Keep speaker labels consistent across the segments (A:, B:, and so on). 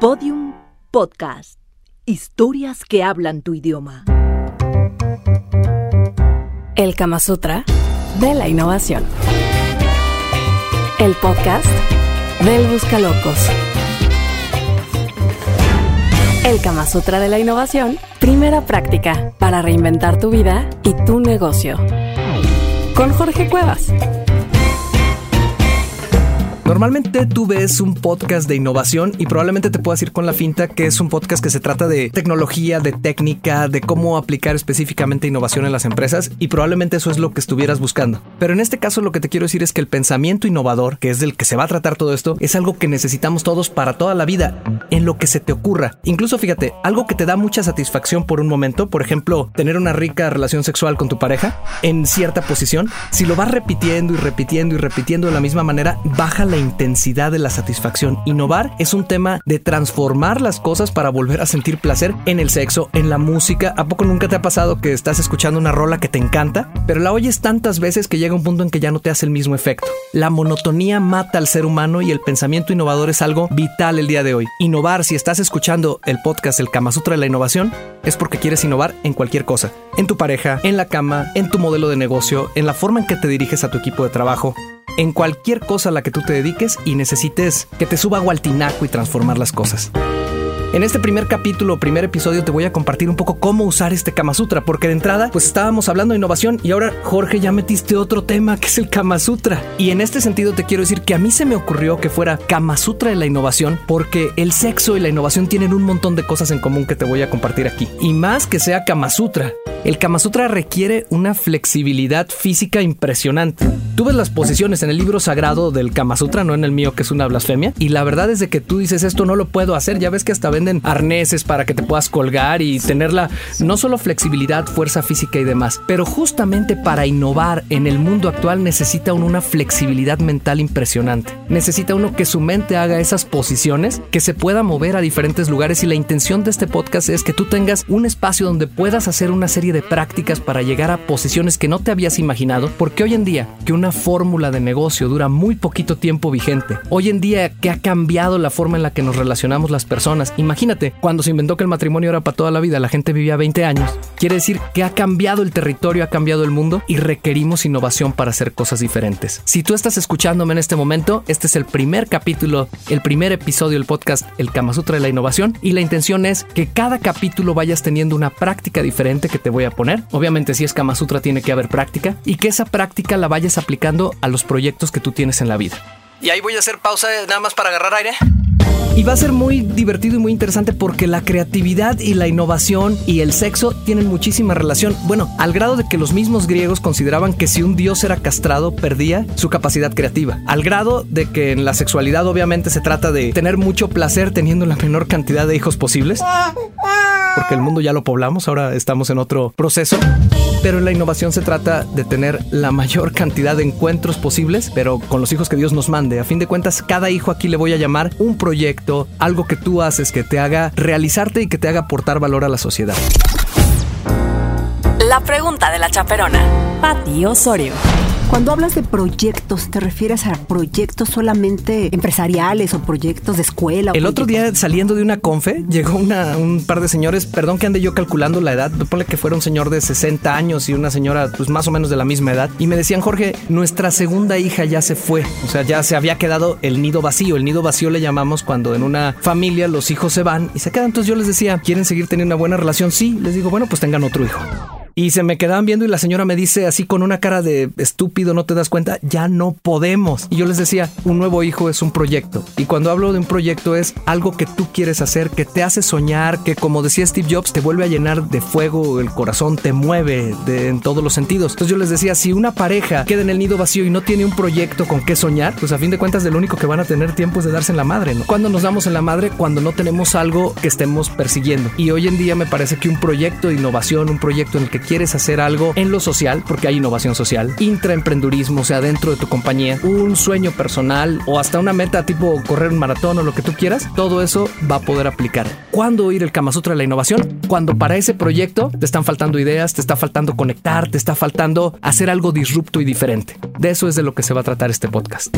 A: Podium Podcast. Historias que hablan tu idioma.
B: El Kama Sutra de la innovación. El podcast del Buscalocos. El Kama Sutra de la innovación, primera práctica para reinventar tu vida y tu negocio. Con Jorge Cuevas.
C: Normalmente tú ves un podcast de innovación y probablemente te puedas ir con la finta que es un podcast que se trata de tecnología, de técnica, de cómo aplicar específicamente innovación en las empresas y probablemente eso es lo que estuvieras buscando. Pero en este caso lo que te quiero decir es que el pensamiento innovador, que es del que se va a tratar todo esto, es algo que necesitamos todos para toda la vida, en lo que se te ocurra. Incluso fíjate, algo que te da mucha satisfacción por un momento, por ejemplo, tener una rica relación sexual con tu pareja en cierta posición, si lo vas repitiendo y repitiendo y repitiendo de la misma manera, baja la intensidad de la satisfacción. Innovar es un tema de transformar las cosas para volver a sentir placer en el sexo, en la música. ¿A poco nunca te ha pasado que estás escuchando una rola que te encanta, pero la oyes tantas veces que llega un punto en que ya no te hace el mismo efecto? La monotonía mata al ser humano y el pensamiento innovador es algo vital el día de hoy. Innovar, si estás escuchando el podcast El Kama Sutra de la Innovación, es porque quieres innovar en cualquier cosa. En tu pareja, en la cama, en tu modelo de negocio, en la forma en que te diriges a tu equipo de trabajo, en cualquier cosa a la que tú te dediques y necesites que te suba agua al tinaco y transformar las cosas. En este primer capítulo, primer episodio, te voy a compartir un poco cómo usar este Kama Sutra, porque de entrada, pues estábamos hablando de innovación y ahora, Jorge, ya metiste otro tema que es el Kama Sutra. Y en este sentido te quiero decir que a mí se me ocurrió que fuera Kama Sutra de la innovación, porque el sexo y la innovación tienen un montón de cosas en común que te voy a compartir aquí. Y más que sea Kama Sutra, el Kama Sutra requiere una flexibilidad física impresionante. Tú ves las posiciones en el libro sagrado del Kama Sutra, no en el mío que es una blasfemia, y la verdad es de que tú dices esto no lo puedo hacer, ya ves que hasta venden arneses para que te puedas colgar y tenerla no solo flexibilidad, fuerza física y demás, pero justamente para innovar en el mundo actual necesita una flexibilidad mental impresionante. Necesita uno que su mente haga esas posiciones, que se pueda mover a diferentes lugares y la intención de este podcast es que tú tengas un espacio donde puedas hacer una serie de prácticas para llegar a posiciones que no te habías imaginado, porque hoy en día que una fórmula de negocio dura muy poquito tiempo vigente, hoy en día que ha cambiado la forma en la que nos relacionamos las personas, imagínate, cuando se inventó que el matrimonio era para toda la vida, la gente vivía 20 años, quiere decir que ha cambiado el territorio, ha cambiado el mundo y requerimos innovación para hacer cosas diferentes. Si tú estás escuchándome en este momento, este es el primer capítulo, el primer episodio del podcast El Kama Sutra de la Innovación y la intención es que cada capítulo vayas teniendo una práctica diferente que te voy a poner. Obviamente si es Kama Sutra tiene que haber práctica y que esa práctica la vayas aplicando a los proyectos que tú tienes en la vida. Y ahí voy a hacer pausa nada más para agarrar aire. Y va a ser muy divertido y muy interesante porque la creatividad y la innovación y el sexo tienen muchísima relación. Bueno, al grado de que los mismos griegos consideraban que si un dios era castrado, perdía su capacidad creativa. Al grado de que en la sexualidad obviamente se trata de tener mucho placer teniendo la menor cantidad de hijos posibles. Porque el mundo ya lo poblamos, ahora estamos en otro proceso. Pero en la innovación se trata de tener la mayor cantidad de encuentros posibles, pero con los hijos que Dios nos mande. A fin de cuentas, cada hijo aquí le voy a llamar un proyecto, algo que tú haces que te haga realizarte y que te haga aportar valor a la sociedad.
B: La pregunta de la chaperona. Pati Osorio.
D: Cuando hablas de proyectos, ¿te refieres a proyectos solamente empresariales o proyectos de escuela?
C: El otro día saliendo de una confe, llegó una, un par de señores, perdón que ande yo calculando la edad, ponle que fuera un señor de 60 años y una señora pues más o menos de la misma edad, y me decían, Jorge, nuestra segunda hija ya se fue, o sea, ya se había quedado el nido vacío, el nido vacío le llamamos cuando en una familia los hijos se van y se quedan, entonces yo les decía, ¿quieren seguir teniendo una buena relación? Sí, les digo, bueno, pues tengan otro hijo. Y se me quedaban viendo y la señora me dice así con una cara de estúpido, no te das cuenta, ya no podemos. Y yo les decía, un nuevo hijo es un proyecto. Y cuando hablo de un proyecto es algo que tú quieres hacer, que te hace soñar, que como decía Steve Jobs, te vuelve a llenar de fuego, el corazón te mueve de, en todos los sentidos. Entonces yo les decía, si una pareja queda en el nido vacío y no tiene un proyecto con qué soñar, pues a fin de cuentas de lo único que van a tener tiempo es de darse en la madre, ¿no? Cuando nos damos en la madre, cuando no tenemos algo que estemos persiguiendo. Y hoy en día me parece que un proyecto de innovación, un proyecto en el que quieres hacer algo en lo social, porque hay innovación social, intraemprendurismo, o sea, dentro de tu compañía, un sueño personal o hasta una meta tipo correr un maratón o lo que tú quieras, todo eso va a poder aplicar. ¿Cuándo ir el Kama Sutra de la innovación? Cuando para ese proyecto te están faltando ideas, te está faltando conectar, te está faltando hacer algo disrupto y diferente. De eso es de lo que se va a tratar este podcast.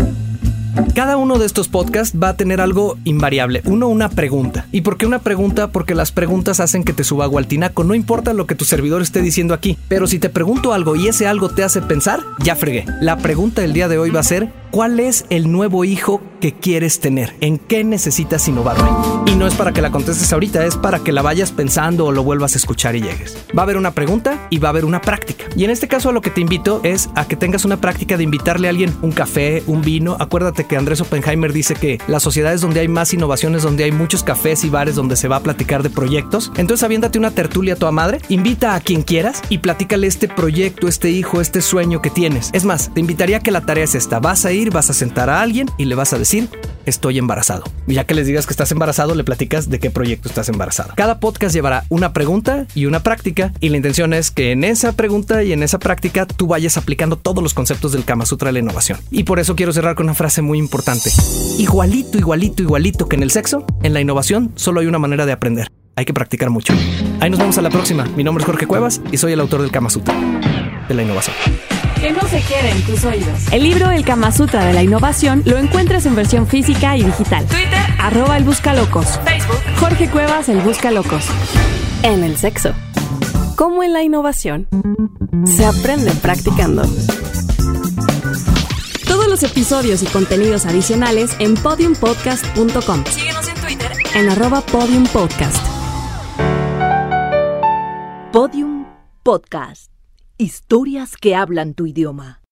C: Cada uno de estos podcasts va a tener algo invariable. Uno, una pregunta. ¿Y por qué una pregunta? Porque las preguntas hacen que te suba agua al tinaco. No importa lo que tu servidor esté diciendo aquí. Pero si te pregunto algo y ese algo te hace pensar, ya fregué. La pregunta del día de hoy va a ser, ¿cuál es el nuevo hijo que quieres tener? ¿En qué necesitas innovar hoy? Y no es para que la contestes ahorita, es para que la vayas pensando o lo vuelvas a escuchar y llegues. Va a haber una pregunta y va a haber una práctica. Y en este caso a lo que te invito es a que tengas una práctica de invitarle a alguien un café, un vino. Acuérdate que Andrés Oppenheimer dice que las sociedades donde hay más innovaciones, donde hay muchos cafés y bares donde se va a platicar de proyectos. Entonces aviéntate una tertulia a tu madre, invita a quien quieras y platícale este proyecto, este hijo, este sueño que tienes. Es más, te invitaría a que la tarea es esta. Vas a ir, vas a sentar a alguien y le vas a decir, estoy embarazado. Y ya que les digas que estás embarazado, le platicas de qué proyecto estás embarazado. Cada podcast llevará una pregunta y una práctica y la intención es que en esa pregunta y en esa práctica tú vayas aplicando todos los conceptos del Kama Sutra de la innovación. Y por eso quiero cerrar con una frase muy importante. Igualito, igualito, igualito que en el sexo, en la innovación solo hay una manera de aprender. Hay que practicar mucho. Ahí nos vemos a la próxima. Mi nombre es Jorge Cuevas y soy el autor del Kama Sutra de la innovación.
B: Que no se quede en tus oídos. El libro El Kama Sutra de la innovación lo encuentras en versión física y digital. Twitter, arroba el Buscalocos. Facebook, Jorge Cuevas, el Buscalocos. En el sexo. Como en la innovación, se aprende practicando. Todos los episodios y contenidos adicionales en podiumpodcast.com. Síguenos en Twitter en arroba podiumpodcast.
A: Podium Podcast. Historias que hablan tu idioma.